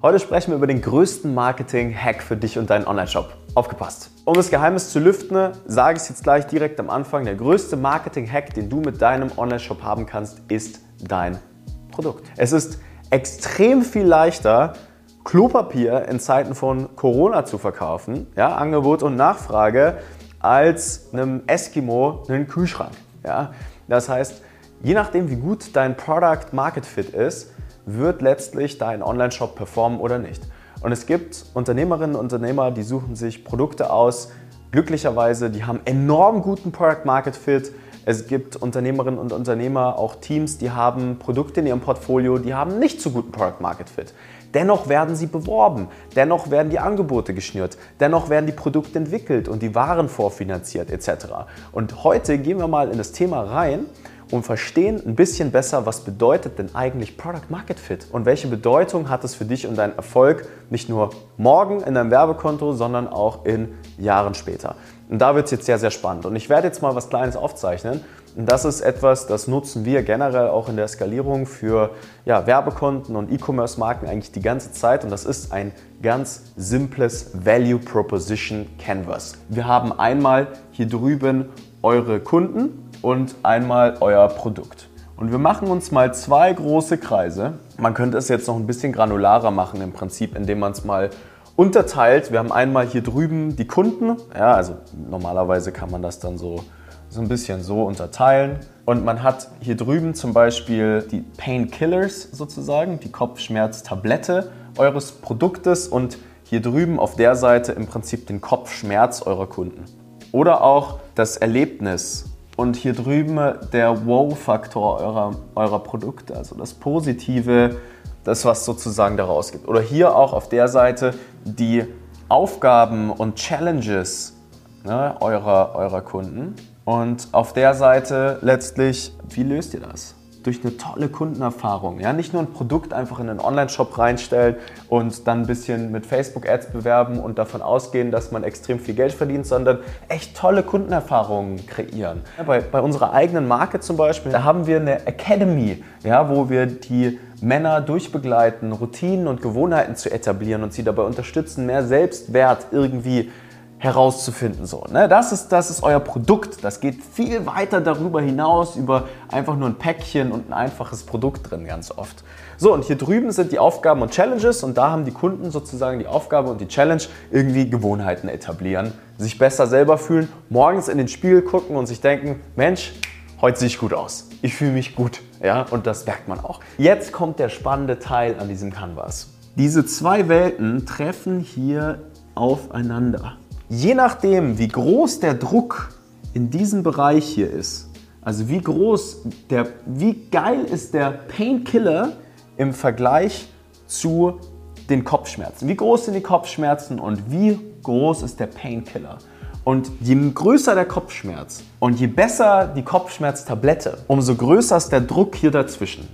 Heute sprechen wir über den größten Marketing-Hack für dich und deinen Online-Shop. Aufgepasst! Um das Geheimnis zu lüften, sage ich es jetzt gleich direkt am Anfang. Der größte Marketing-Hack, den du mit deinem Online-Shop haben kannst, ist dein Produkt. Es ist extrem viel leichter, Klopapier in Zeiten von Corona zu verkaufen, ja, Angebot und Nachfrage, als einem Eskimo einen Kühlschrank. Ja. Das heißt, je nachdem, wie gut dein Product Market Fit ist, wird letztlich dein Online-Shop performen oder nicht. Und es gibt Unternehmerinnen und Unternehmer, die suchen sich Produkte aus, glücklicherweise, die haben enorm guten Product Market Fit. Es gibt Unternehmerinnen und Unternehmer, auch Teams, die haben Produkte in ihrem Portfolio, die haben nicht so guten Product Market Fit. Dennoch werden sie beworben, dennoch werden die Angebote geschnürt, dennoch werden die Produkte entwickelt und die Waren vorfinanziert etc. Und heute gehen wir mal in das Thema rein und verstehen ein bisschen besser, was bedeutet denn eigentlich Product Market Fit und welche Bedeutung hat es für dich und deinen Erfolg nicht nur morgen in deinem Werbekonto, sondern auch in Jahren später. Und da wird es jetzt sehr, sehr spannend. Und ich werde jetzt mal was Kleines aufzeichnen. Und das ist etwas, das nutzen wir generell auch in der Skalierung für ja, Werbekonten und E-Commerce-Marken eigentlich die ganze Zeit. Und das ist ein ganz simples Value Proposition Canvas. Wir haben einmal hier drüben eure Kunden und einmal euer Produkt. Und wir machen uns mal zwei große Kreise. Man könnte es jetzt noch ein bisschen granularer machen im Prinzip, indem man es mal unterteilt. Wir haben einmal hier drüben die Kunden. Ja, also normalerweise kann man das dann so, so ein bisschen so unterteilen. Und man hat hier drüben zum Beispiel die Painkillers sozusagen, die Kopfschmerztablette eures Produktes und hier drüben auf der Seite im Prinzip den Kopfschmerz eurer Kunden. Oder auch das Erlebnis und hier drüben der Wow-Faktor eurer, eurer Produkte, also das Positive, das, was sozusagen daraus gibt. Oder hier auch auf der Seite die Aufgaben und Challenges ne, eurer, eurer Kunden. Und auf der Seite letztlich, wie löst ihr das? Durch eine tolle Kundenerfahrung. Ja? Nicht nur ein Produkt einfach in einen Online-Shop reinstellen und dann ein bisschen mit Facebook-Ads bewerben und davon ausgehen, dass man extrem viel Geld verdient, sondern echt tolle Kundenerfahrungen kreieren. Ja, bei, bei unserer eigenen Marke zum Beispiel, da haben wir eine Academy, ja, wo wir die Männer durchbegleiten, Routinen und Gewohnheiten zu etablieren und sie dabei unterstützen, mehr Selbstwert irgendwie herauszufinden. So, ne? das, ist, das ist euer Produkt. Das geht viel weiter darüber hinaus, über einfach nur ein Päckchen und ein einfaches Produkt drin ganz oft. So, und hier drüben sind die Aufgaben und Challenges und da haben die Kunden sozusagen die Aufgabe und die Challenge, irgendwie Gewohnheiten etablieren, sich besser selber fühlen, morgens in den Spiegel gucken und sich denken, Mensch, heute sehe ich gut aus. Ich fühle mich gut. Ja, und das merkt man auch. Jetzt kommt der spannende Teil an diesem Canvas. Diese zwei Welten treffen hier aufeinander. Je nachdem, wie groß der Druck in diesem Bereich hier ist, also wie groß der, wie geil ist der Painkiller im Vergleich zu den Kopfschmerzen. Wie groß sind die Kopfschmerzen und wie groß ist der Painkiller? Und je größer der Kopfschmerz und je besser die Kopfschmerztablette, umso größer ist der Druck hier dazwischen.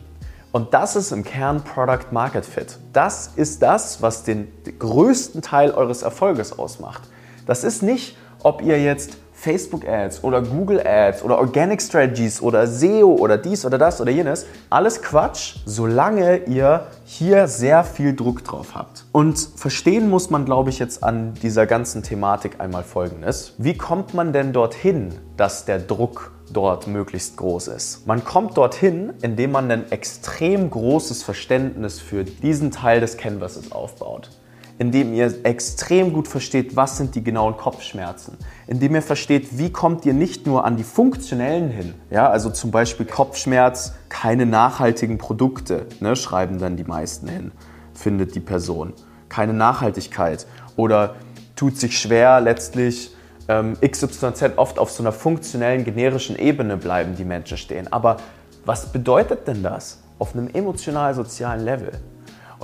Und das ist im Kern Product Market Fit. Das ist das, was den größten Teil eures Erfolges ausmacht. Das ist nicht, ob ihr jetzt Facebook Ads oder Google Ads oder Organic Strategies oder SEO oder dies oder das oder jenes. Alles Quatsch, solange ihr hier sehr viel Druck drauf habt. Und verstehen muss man, glaube ich, jetzt an dieser ganzen Thematik einmal Folgendes. Wie kommt man denn dorthin, dass der Druck dort möglichst groß ist. Man kommt dorthin, indem man ein extrem großes Verständnis für diesen Teil des Canvases aufbaut indem ihr extrem gut versteht, was sind die genauen Kopfschmerzen, indem ihr versteht, wie kommt ihr nicht nur an die funktionellen hin, ja, also zum Beispiel Kopfschmerz, keine nachhaltigen Produkte, ne, schreiben dann die meisten hin, findet die Person, keine Nachhaltigkeit oder tut sich schwer letztlich ähm, XYZ oft auf so einer funktionellen, generischen Ebene bleiben die Menschen stehen. Aber was bedeutet denn das auf einem emotional-sozialen Level?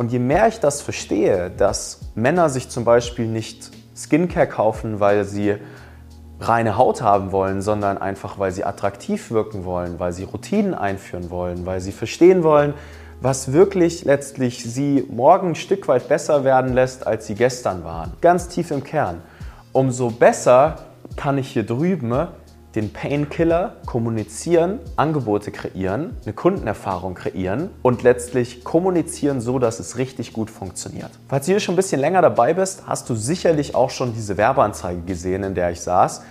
Und je mehr ich das verstehe, dass Männer sich zum Beispiel nicht Skincare kaufen, weil sie reine Haut haben wollen, sondern einfach, weil sie attraktiv wirken wollen, weil sie Routinen einführen wollen, weil sie verstehen wollen, was wirklich letztlich sie morgen ein Stück weit besser werden lässt, als sie gestern waren. Ganz tief im Kern. Umso besser kann ich hier drüben den Painkiller kommunizieren, Angebote kreieren, eine Kundenerfahrung kreieren und letztlich kommunizieren so, dass es richtig gut funktioniert. Falls du hier schon ein bisschen länger dabei bist, hast du sicherlich auch schon diese Werbeanzeige gesehen, in der ich saß.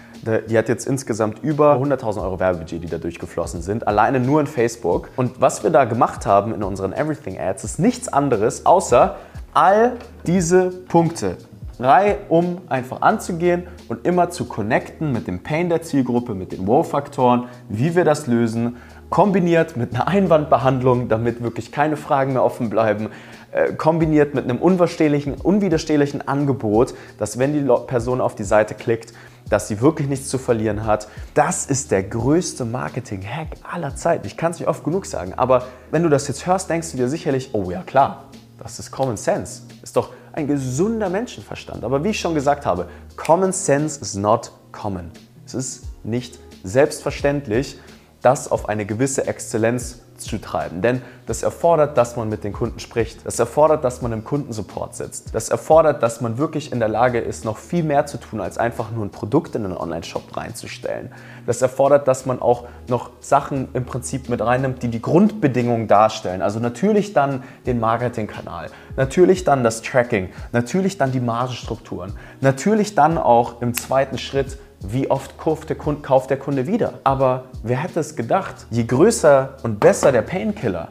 Die hat jetzt insgesamt über 100.000 Euro Werbebudget, die da durchgeflossen sind, alleine nur in Facebook. Und was wir da gemacht haben in unseren Everything Ads ist nichts anderes, außer all diese Punkte reihum einfach anzugehen und immer zu connecten mit dem Pain der Zielgruppe, mit den Wow-Faktoren, wie wir das lösen, kombiniert mit einer Einwandbehandlung, damit wirklich keine Fragen mehr offen bleiben, äh, kombiniert mit einem unwiderstehlichen, unwiderstehlichen Angebot, dass wenn die Person auf die Seite klickt, dass sie wirklich nichts zu verlieren hat. Das ist der größte Marketing-Hack aller Zeiten. Ich kann es nicht oft genug sagen, aber wenn du das jetzt hörst, denkst du dir sicherlich, oh ja klar, das ist Common Sense. Ist doch ein gesunder Menschenverstand. Aber wie ich schon gesagt habe, Common Sense is not common. Es ist nicht selbstverständlich, das auf eine gewisse Exzellenz zu treiben. Denn das erfordert, dass man mit den Kunden spricht. Das erfordert, dass man im Kundensupport sitzt. Das erfordert, dass man wirklich in der Lage ist, noch viel mehr zu tun, als einfach nur ein Produkt in einen Online-Shop reinzustellen. Das erfordert, dass man auch noch Sachen im Prinzip mit reinnimmt, die die Grundbedingungen darstellen. Also natürlich dann den Marketingkanal, natürlich dann das Tracking, natürlich dann die Margenstrukturen, natürlich dann auch im zweiten Schritt wie oft kauft der, Kunde, kauft der Kunde wieder. Aber wer hätte es gedacht, je größer und besser der Painkiller,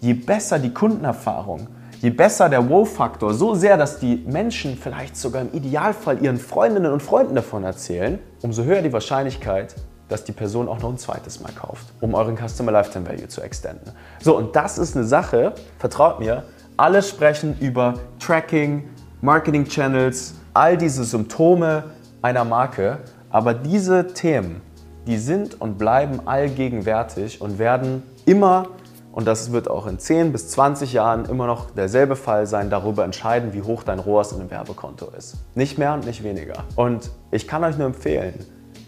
je besser die Kundenerfahrung, je besser der Wow-Faktor, so sehr, dass die Menschen vielleicht sogar im Idealfall ihren Freundinnen und Freunden davon erzählen, umso höher die Wahrscheinlichkeit, dass die Person auch noch ein zweites Mal kauft, um euren Customer Lifetime Value zu extenden. So, und das ist eine Sache, vertraut mir, alle sprechen über Tracking, Marketing Channels, all diese Symptome einer Marke aber diese Themen, die sind und bleiben allgegenwärtig und werden immer, und das wird auch in 10 bis 20 Jahren immer noch derselbe Fall sein, darüber entscheiden, wie hoch dein ROAS in einem Werbekonto ist. Nicht mehr und nicht weniger. Und ich kann euch nur empfehlen,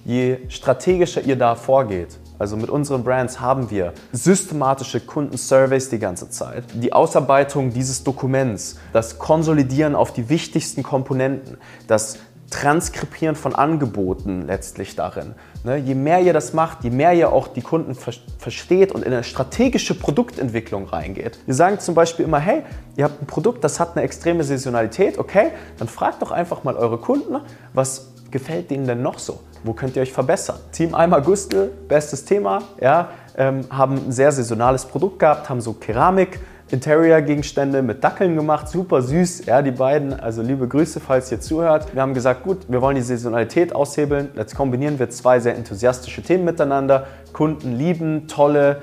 je strategischer ihr da vorgeht, also mit unseren Brands haben wir systematische Kundensurveys die ganze Zeit. Die Ausarbeitung dieses Dokuments, das Konsolidieren auf die wichtigsten Komponenten, das Transkribieren von Angeboten letztlich darin. Ne, je mehr ihr das macht, je mehr ihr auch die Kunden versteht und in eine strategische Produktentwicklung reingeht. Wir sagen zum Beispiel immer, hey, ihr habt ein Produkt, das hat eine extreme Saisonalität, okay, dann fragt doch einfach mal eure Kunden, was gefällt denen denn noch so? Wo könnt ihr euch verbessern? Team Eimer Gustel, bestes Thema, ja, ähm, haben ein sehr saisonales Produkt gehabt, haben so Keramik Interior-Gegenstände mit Dackeln gemacht, super süß, ja, die beiden. Also liebe Grüße, falls ihr zuhört. Wir haben gesagt, gut, wir wollen die Saisonalität aushebeln. Jetzt kombinieren wir zwei sehr enthusiastische Themen miteinander. Kunden lieben tolle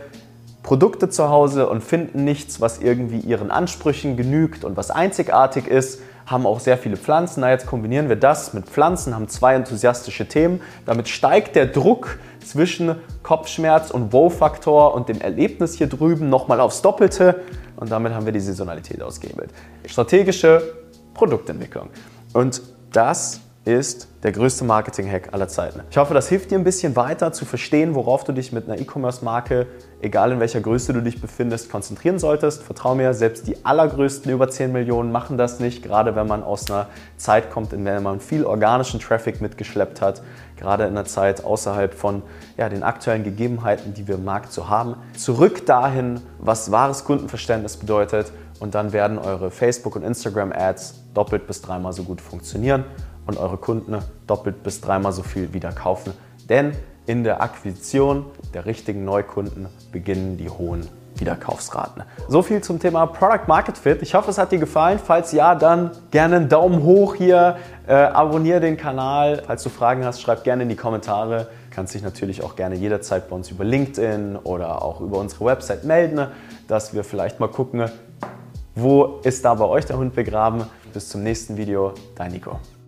Produkte zu Hause und finden nichts, was irgendwie ihren Ansprüchen genügt und was einzigartig ist haben auch sehr viele Pflanzen. Na, jetzt kombinieren wir das mit Pflanzen, haben zwei enthusiastische Themen. Damit steigt der Druck zwischen Kopfschmerz und Wow-Faktor und dem Erlebnis hier drüben nochmal aufs Doppelte und damit haben wir die Saisonalität ausgehebelt. Strategische Produktentwicklung. Und das ist der größte Marketing-Hack aller Zeiten. Ich hoffe, das hilft dir ein bisschen weiter zu verstehen, worauf du dich mit einer E-Commerce-Marke, egal in welcher Größe du dich befindest, konzentrieren solltest. Vertrau mir, selbst die allergrößten über 10 Millionen machen das nicht, gerade wenn man aus einer Zeit kommt, in der man viel organischen Traffic mitgeschleppt hat, gerade in einer Zeit außerhalb von ja, den aktuellen Gegebenheiten, die wir im Markt so haben. Zurück dahin, was wahres Kundenverständnis bedeutet und dann werden eure Facebook- und Instagram-Ads doppelt bis dreimal so gut funktionieren und eure Kunden doppelt bis dreimal so viel wieder kaufen. Denn in der Akquisition der richtigen Neukunden beginnen die hohen Wiederkaufsraten. So viel zum Thema Product Market Fit. Ich hoffe, es hat dir gefallen. Falls ja, dann gerne einen Daumen hoch hier, äh, abonniere den Kanal. Falls du Fragen hast, schreib gerne in die Kommentare. Kannst dich natürlich auch gerne jederzeit bei uns über LinkedIn oder auch über unsere Website melden, dass wir vielleicht mal gucken, wo ist da bei euch der Hund begraben. Bis zum nächsten Video, dein Nico.